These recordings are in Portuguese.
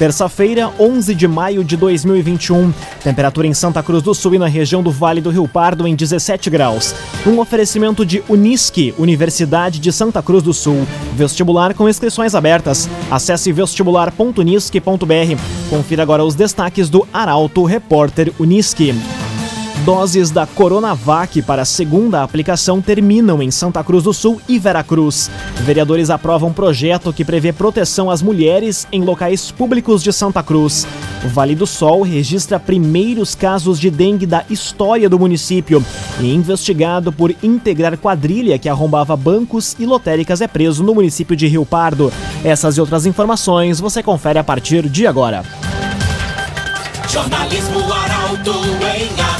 Terça-feira, 11 de maio de 2021. Temperatura em Santa Cruz do Sul e na região do Vale do Rio Pardo em 17 graus. Um oferecimento de Unisque, Universidade de Santa Cruz do Sul. Vestibular com inscrições abertas. Acesse vestibular.unisque.br. Confira agora os destaques do Arauto Repórter Unisque. Doses da Coronavac para segunda aplicação terminam em Santa Cruz do Sul e Veracruz. Vereadores aprovam projeto que prevê proteção às mulheres em locais públicos de Santa Cruz. O Vale do Sol registra primeiros casos de dengue da história do município. E investigado por integrar quadrilha que arrombava bancos e lotéricas é preso no município de Rio Pardo. Essas e outras informações você confere a partir de agora. Jornalismo Arauto em ação.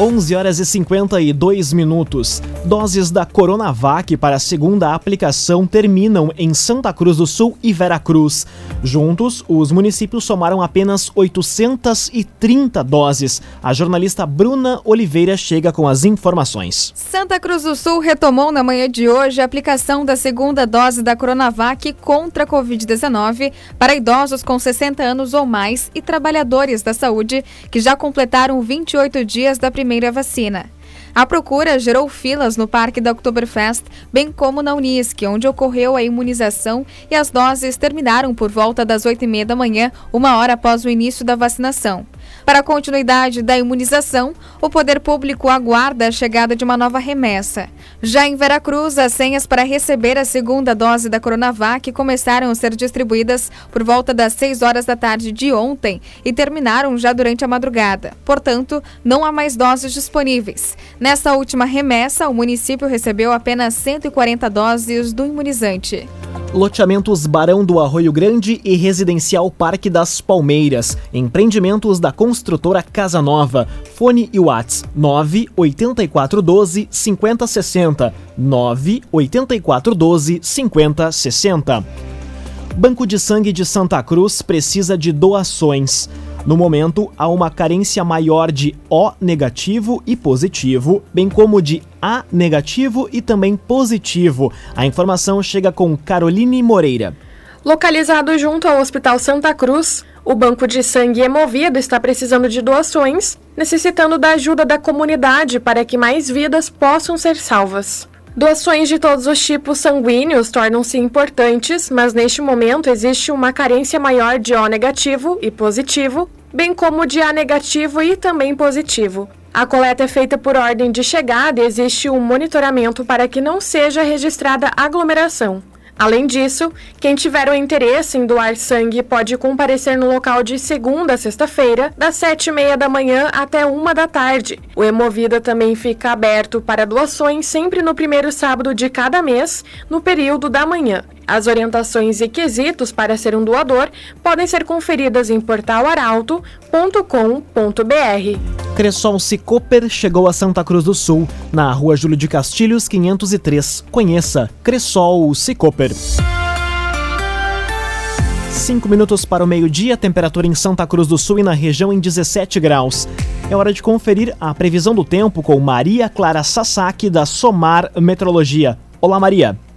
11 horas e 52 minutos. Doses da Coronavac para a segunda aplicação terminam em Santa Cruz do Sul e Veracruz. Juntos, os municípios somaram apenas 830 doses. A jornalista Bruna Oliveira chega com as informações. Santa Cruz do Sul retomou na manhã de hoje a aplicação da segunda dose da Coronavac contra a Covid-19 para idosos com 60 anos ou mais e trabalhadores da saúde que já completaram 28 dias da primeira primeira vacina. A procura gerou filas no Parque da Oktoberfest, bem como na Unisc, onde ocorreu a imunização e as doses terminaram por volta das 8h30 da manhã, uma hora após o início da vacinação. Para a continuidade da imunização, o poder público aguarda a chegada de uma nova remessa. Já em Veracruz, as senhas para receber a segunda dose da Coronavac começaram a ser distribuídas por volta das 6 horas da tarde de ontem e terminaram já durante a madrugada. Portanto, não há mais doses disponíveis. Nessa última remessa, o município recebeu apenas 140 doses do imunizante. Loteamentos Barão do Arroio Grande e Residencial Parque das Palmeiras. Empreendimentos da construtora Casa Nova. Fone e Whats 98412 5060. 98412 5060. Banco de Sangue de Santa Cruz precisa de doações. No momento, há uma carência maior de O negativo e positivo, bem como de A negativo e também positivo. A informação chega com Caroline Moreira. Localizado junto ao Hospital Santa Cruz, o banco de sangue Hemovido está precisando de doações, necessitando da ajuda da comunidade para que mais vidas possam ser salvas. Doações de todos os tipos sanguíneos tornam-se importantes, mas neste momento existe uma carência maior de O negativo e positivo, bem como de A negativo e também positivo. A coleta é feita por ordem de chegada e existe um monitoramento para que não seja registrada aglomeração. Além disso, quem tiver o interesse em doar sangue pode comparecer no local de segunda a sexta-feira, das sete e meia da manhã até uma da tarde. O Hemovida também fica aberto para doações sempre no primeiro sábado de cada mês, no período da manhã. As orientações e quesitos para ser um doador podem ser conferidas em portalaralto.com.br. Cressol Cicoper chegou a Santa Cruz do Sul, na rua Júlio de Castilhos, 503. Conheça Cressol Cicoper. Cinco minutos para o meio-dia, temperatura em Santa Cruz do Sul e na região em 17 graus. É hora de conferir a previsão do tempo com Maria Clara Sasaki, da Somar Metrologia. Olá, Maria.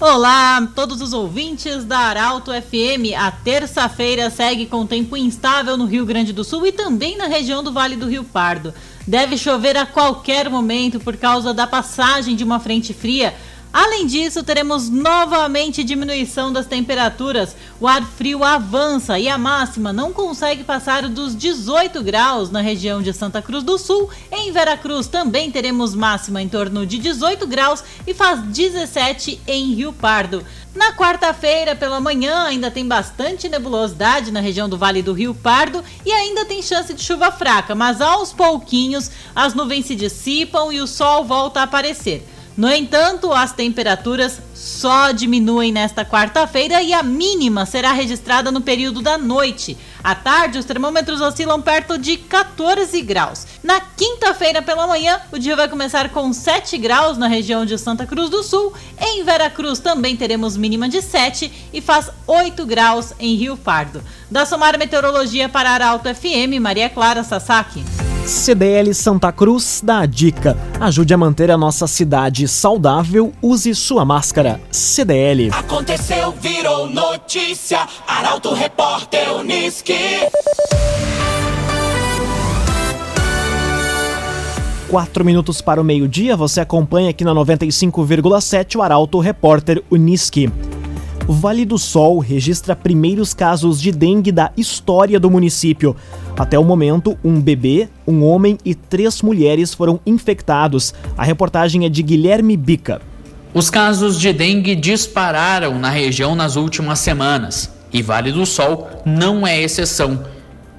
Olá, todos os ouvintes da Arauto FM. A terça-feira segue com tempo instável no Rio Grande do Sul e também na região do Vale do Rio Pardo. Deve chover a qualquer momento por causa da passagem de uma frente fria Além disso, teremos novamente diminuição das temperaturas. O ar frio avança e a máxima não consegue passar dos 18 graus na região de Santa Cruz do Sul. Em Veracruz também teremos máxima em torno de 18 graus e faz 17 em Rio Pardo. Na quarta-feira, pela manhã, ainda tem bastante nebulosidade na região do Vale do Rio Pardo e ainda tem chance de chuva fraca, mas aos pouquinhos as nuvens se dissipam e o sol volta a aparecer. No entanto, as temperaturas só diminuem nesta quarta-feira e a mínima será registrada no período da noite. À tarde, os termômetros oscilam perto de 14 graus. Na quinta-feira pela manhã, o dia vai começar com 7 graus na região de Santa Cruz do Sul. Em Veracruz também teremos mínima de 7 e faz 8 graus em Rio Pardo. Da Somar Meteorologia para Arauto FM, Maria Clara Sasaki. CDL Santa Cruz dá a dica. Ajude a manter a nossa cidade saudável, use sua máscara. CDL. Aconteceu, virou notícia. Arauto Repórter Uniski. Quatro minutos para o meio-dia, você acompanha aqui na 95,7 o Arauto Repórter Uniski. Vale do Sol registra primeiros casos de dengue da história do município. Até o momento, um bebê, um homem e três mulheres foram infectados. A reportagem é de Guilherme Bica. Os casos de dengue dispararam na região nas últimas semanas e Vale do Sol não é exceção.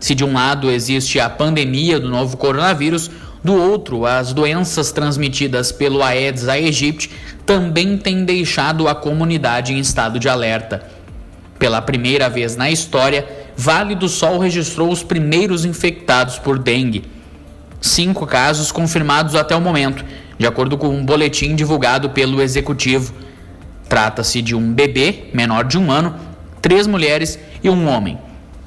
Se de um lado existe a pandemia do novo coronavírus, do outro, as doenças transmitidas pelo Aedes aegypti também têm deixado a comunidade em estado de alerta. Pela primeira vez na história, Vale do Sol registrou os primeiros infectados por dengue. Cinco casos confirmados até o momento, de acordo com um boletim divulgado pelo executivo. Trata-se de um bebê menor de um ano, três mulheres e um homem.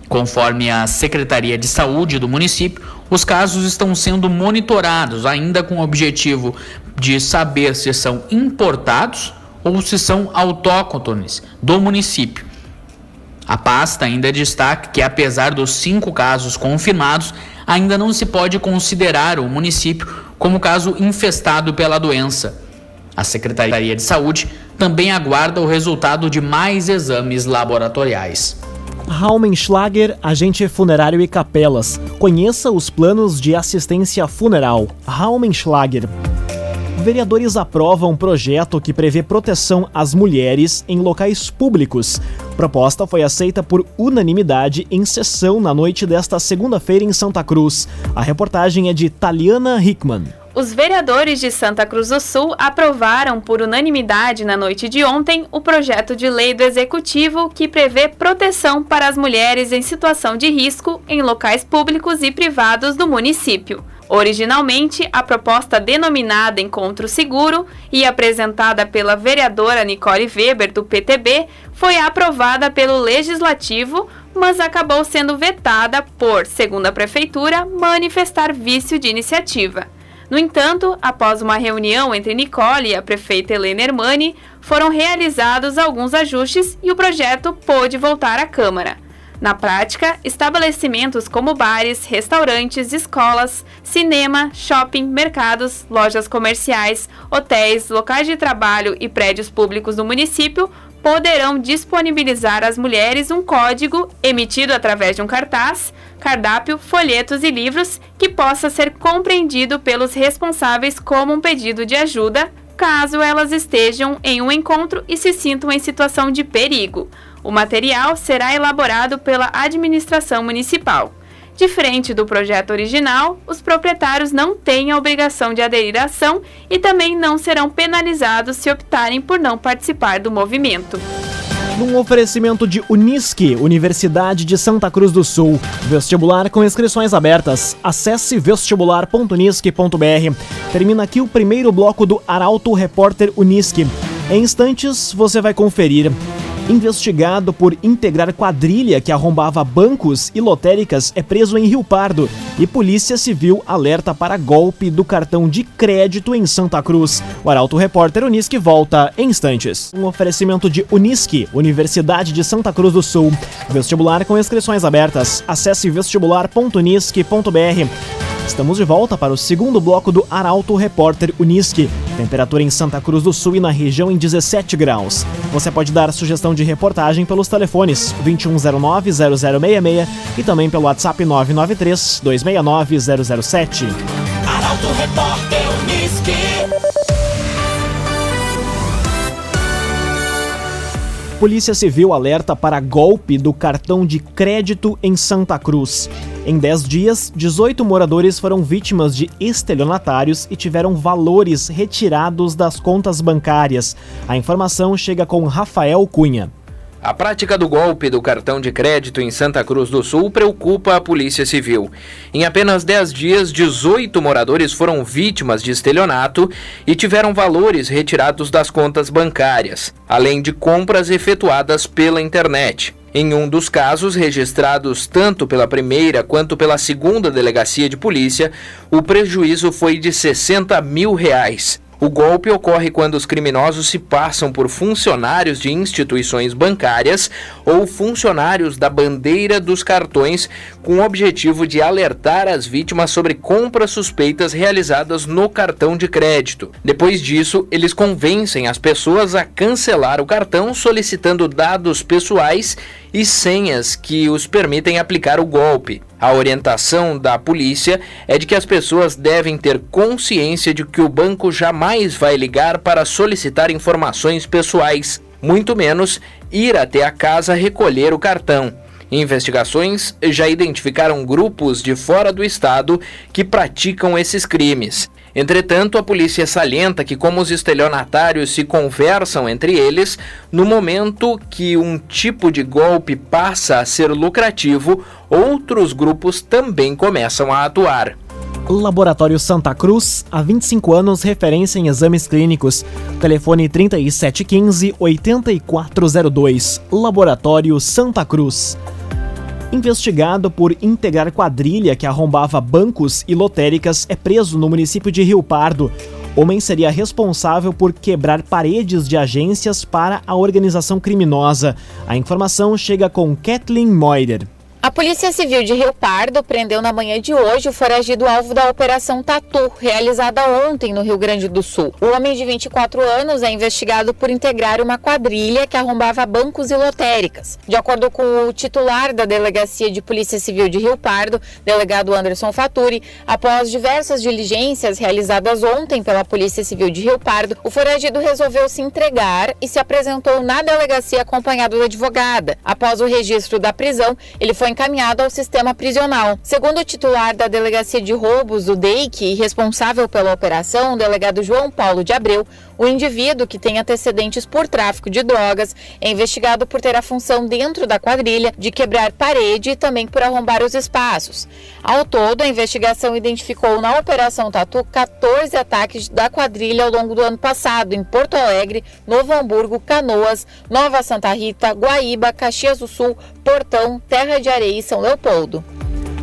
Conforme a Secretaria de Saúde do município, os casos estão sendo monitorados, ainda com o objetivo de saber se são importados ou se são autóctones do município. A pasta ainda destaca que, apesar dos cinco casos confirmados, ainda não se pode considerar o município como caso infestado pela doença. A Secretaria de Saúde também aguarda o resultado de mais exames laboratoriais. Raumenschlager, agente funerário e capelas. Conheça os planos de assistência funeral. Raumenschlager. Vereadores aprovam um projeto que prevê proteção às mulheres em locais públicos. Proposta foi aceita por unanimidade em sessão na noite desta segunda-feira em Santa Cruz. A reportagem é de Taliana Hickman. Os vereadores de Santa Cruz do Sul aprovaram por unanimidade na noite de ontem o projeto de lei do Executivo que prevê proteção para as mulheres em situação de risco em locais públicos e privados do município. Originalmente, a proposta denominada Encontro Seguro e apresentada pela vereadora Nicole Weber, do PTB, foi aprovada pelo Legislativo, mas acabou sendo vetada por, segundo a Prefeitura, manifestar vício de iniciativa. No entanto, após uma reunião entre Nicole e a prefeita Helena Hermani, foram realizados alguns ajustes e o projeto pôde voltar à Câmara. Na prática, estabelecimentos como bares, restaurantes, escolas, cinema, shopping, mercados, lojas comerciais, hotéis, locais de trabalho e prédios públicos do município poderão disponibilizar às mulheres um código emitido através de um cartaz, cardápio, folhetos e livros que possa ser compreendido pelos responsáveis como um pedido de ajuda, caso elas estejam em um encontro e se sintam em situação de perigo. O material será elaborado pela administração municipal. Diferente do projeto original, os proprietários não têm a obrigação de aderir à ação e também não serão penalizados se optarem por não participar do movimento. Num oferecimento de Unisque, Universidade de Santa Cruz do Sul. Vestibular com inscrições abertas. Acesse vestibular.unisque.br. Termina aqui o primeiro bloco do Arauto Repórter Unisque. Em instantes, você vai conferir investigado por integrar quadrilha que arrombava bancos e lotéricas, é preso em Rio Pardo. E Polícia Civil alerta para golpe do cartão de crédito em Santa Cruz. O Arauto Repórter Unisque volta em instantes. Um oferecimento de Unisque, Universidade de Santa Cruz do Sul. Vestibular com inscrições abertas. Acesse vestibular.unisque.br. Estamos de volta para o segundo bloco do Arauto Repórter Unisque. Temperatura em Santa Cruz do Sul e na região em 17 graus. Você pode dar sugestão de reportagem pelos telefones 2109-0066 e também pelo WhatsApp 993-269-007. Arauto Repórter Uniski. Polícia Civil alerta para golpe do cartão de crédito em Santa Cruz. Em 10 dias, 18 moradores foram vítimas de estelionatários e tiveram valores retirados das contas bancárias. A informação chega com Rafael Cunha. A prática do golpe do cartão de crédito em Santa Cruz do Sul preocupa a Polícia Civil. Em apenas 10 dias, 18 moradores foram vítimas de estelionato e tiveram valores retirados das contas bancárias, além de compras efetuadas pela internet. Em um dos casos, registrados tanto pela primeira quanto pela segunda delegacia de polícia, o prejuízo foi de 60 mil reais. O golpe ocorre quando os criminosos se passam por funcionários de instituições bancárias ou funcionários da bandeira dos cartões, com o objetivo de alertar as vítimas sobre compras suspeitas realizadas no cartão de crédito. Depois disso, eles convencem as pessoas a cancelar o cartão solicitando dados pessoais e senhas que os permitem aplicar o golpe. A orientação da polícia é de que as pessoas devem ter consciência de que o banco jamais vai ligar para solicitar informações pessoais, muito menos ir até a casa recolher o cartão. Investigações já identificaram grupos de fora do estado que praticam esses crimes. Entretanto, a polícia salienta que, como os estelionatários se conversam entre eles, no momento que um tipo de golpe passa a ser lucrativo, outros grupos também começam a atuar. Laboratório Santa Cruz, há 25 anos, referência em exames clínicos. Telefone 3715-8402. Laboratório Santa Cruz investigado por integrar quadrilha que arrombava bancos e lotéricas, é preso no município de Rio Pardo. Homem seria responsável por quebrar paredes de agências para a organização criminosa. A informação chega com Kathleen Moider. A Polícia Civil de Rio Pardo prendeu na manhã de hoje o foragido alvo da Operação Tatu, realizada ontem no Rio Grande do Sul. O homem de 24 anos é investigado por integrar uma quadrilha que arrombava bancos e lotéricas. De acordo com o titular da Delegacia de Polícia Civil de Rio Pardo, delegado Anderson Faturi, após diversas diligências realizadas ontem pela Polícia Civil de Rio Pardo, o foragido resolveu se entregar e se apresentou na delegacia acompanhado da advogada. Após o registro da prisão, ele foi encaminhado ao sistema prisional. Segundo o titular da Delegacia de Roubos do DEIC e responsável pela operação, o delegado João Paulo de Abreu, o indivíduo que tem antecedentes por tráfico de drogas é investigado por ter a função dentro da quadrilha de quebrar parede e também por arrombar os espaços. Ao todo, a investigação identificou na Operação Tatu 14 ataques da quadrilha ao longo do ano passado em Porto Alegre, Novo Hamburgo, Canoas, Nova Santa Rita, Guaíba, Caxias do Sul, Portão, Terra de Areia e São Leopoldo.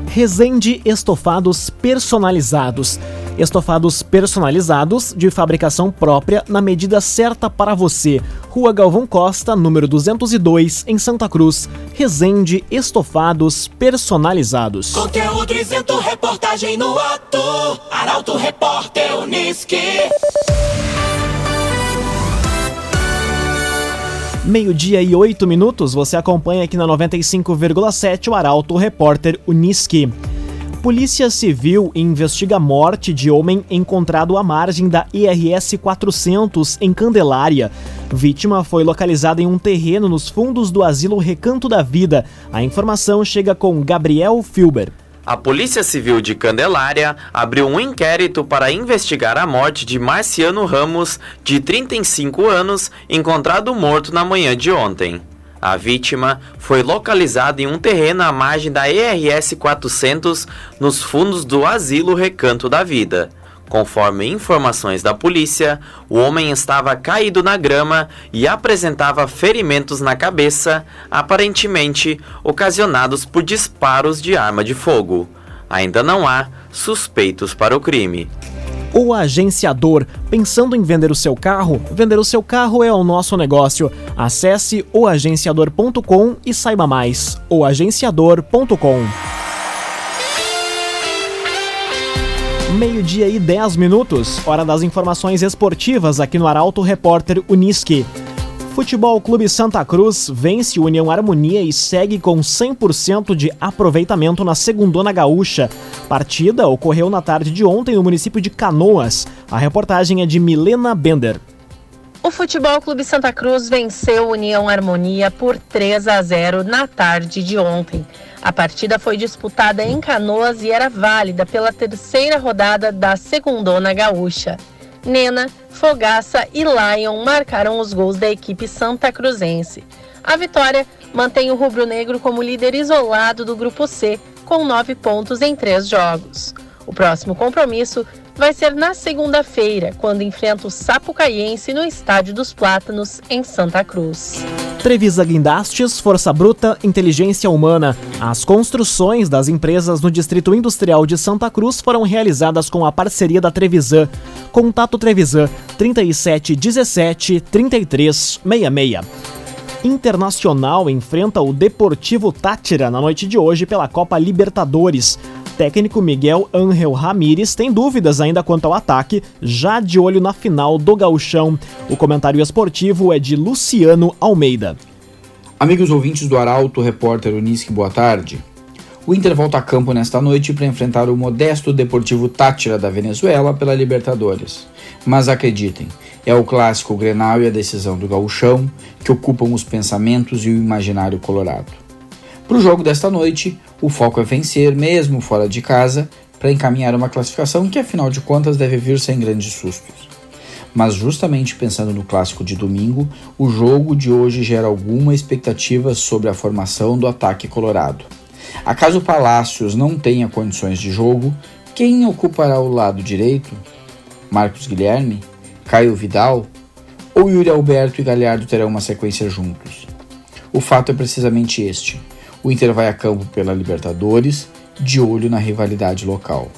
Resende Estofados Personalizados. Estofados personalizados de fabricação própria na medida certa para você. Rua Galvão Costa, número 202, em Santa Cruz. Resende Estofados Personalizados. Conteúdo isento, reportagem no ato. Arauto Repórter Uniski. Meio-dia e oito minutos, você acompanha aqui na 95,7 o Arauto Repórter Uniski. Polícia Civil investiga a morte de homem encontrado à margem da IRS 400 em Candelária. Vítima foi localizada em um terreno nos fundos do asilo Recanto da Vida. A informação chega com Gabriel Filber. A Polícia Civil de Candelária abriu um inquérito para investigar a morte de Marciano Ramos, de 35 anos, encontrado morto na manhã de ontem. A vítima foi localizada em um terreno à margem da ERS 400, nos fundos do Asilo Recanto da Vida. Conforme informações da polícia, o homem estava caído na grama e apresentava ferimentos na cabeça, aparentemente ocasionados por disparos de arma de fogo. Ainda não há suspeitos para o crime. O agenciador. Pensando em vender o seu carro? Vender o seu carro é o nosso negócio. Acesse oagenciador.com e saiba mais. oagenciador.com Meio-dia e 10 minutos, hora das informações esportivas aqui no Arauto Repórter Uniski. Futebol Clube Santa Cruz vence União Harmonia e segue com 100% de aproveitamento na Segundona Gaúcha. Partida ocorreu na tarde de ontem no município de Canoas. A reportagem é de Milena Bender. O Futebol Clube Santa Cruz venceu União Harmonia por 3 a 0 na tarde de ontem. A partida foi disputada em Canoas e era válida pela terceira rodada da Segundona Gaúcha. Nena, Fogaça e Lion marcaram os gols da equipe santa cruzense. A vitória mantém o rubro-negro como líder isolado do Grupo C, com nove pontos em três jogos. O próximo compromisso vai ser na segunda-feira, quando enfrenta o Sapucaiense no Estádio dos Plátanos, em Santa Cruz. Trevisa Guindastes, Força Bruta, Inteligência Humana. As construções das empresas no Distrito Industrial de Santa Cruz foram realizadas com a parceria da Trevisan. Contato Trevisan 3717 3366. Internacional enfrenta o Deportivo Tátira na noite de hoje pela Copa Libertadores técnico Miguel Ángel Ramírez tem dúvidas ainda quanto ao ataque, já de olho na final do Gauchão. O comentário esportivo é de Luciano Almeida. Amigos ouvintes do Arauto, repórter Unisque, boa tarde. O Inter volta a campo nesta noite para enfrentar o modesto Deportivo Tátira da Venezuela pela Libertadores. Mas acreditem, é o clássico Grenal e a decisão do gauchão que ocupam os pensamentos e o imaginário colorado. Para o jogo desta noite, o foco é vencer, mesmo fora de casa, para encaminhar uma classificação que, afinal de contas, deve vir sem grandes sustos. Mas, justamente pensando no clássico de domingo, o jogo de hoje gera alguma expectativa sobre a formação do ataque colorado. Acaso Palácios não tenha condições de jogo, quem ocupará o lado direito? Marcos Guilherme? Caio Vidal? Ou Yuri Alberto e Galhardo terão uma sequência juntos? O fato é precisamente este o Inter vai a campo pela Libertadores, de olho na rivalidade local,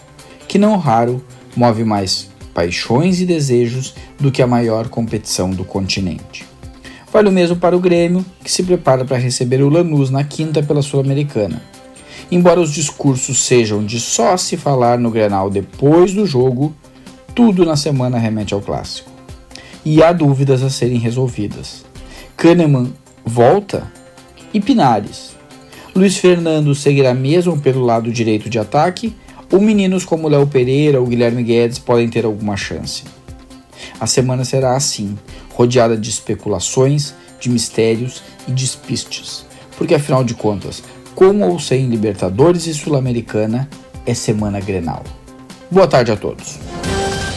que não raro move mais paixões e desejos do que a maior competição do continente. Vale o mesmo para o Grêmio, que se prepara para receber o Lanús na quinta pela Sul-Americana. Embora os discursos sejam de só se falar no Grenal depois do jogo, tudo na semana remete ao clássico. E há dúvidas a serem resolvidas. Kahneman volta? E Pinares? Luiz Fernando seguirá mesmo pelo lado direito de ataque, ou meninos como Léo Pereira ou Guilherme Guedes podem ter alguma chance. A semana será assim, rodeada de especulações, de mistérios e despistes, porque afinal de contas, com ou sem Libertadores e Sul-Americana, é semana Grenal. Boa tarde a todos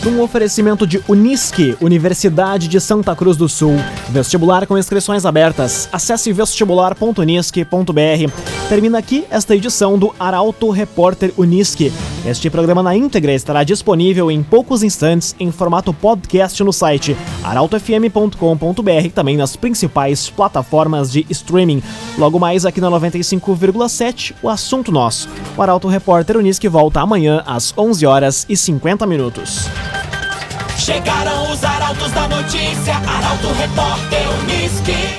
num oferecimento de Unisque, Universidade de Santa Cruz do Sul. Vestibular com inscrições abertas. Acesse vestibular.unisque.br. Termina aqui esta edição do Arauto Repórter Unisque. Este programa na íntegra estará disponível em poucos instantes em formato podcast no site arautofm.com.br e também nas principais plataformas de streaming. Logo mais aqui na 95,7, o assunto nosso. O Arauto Repórter Unisque volta amanhã às 11 horas e 50 minutos. Chegaram os arautos da notícia, Arauto Repórter Unisque.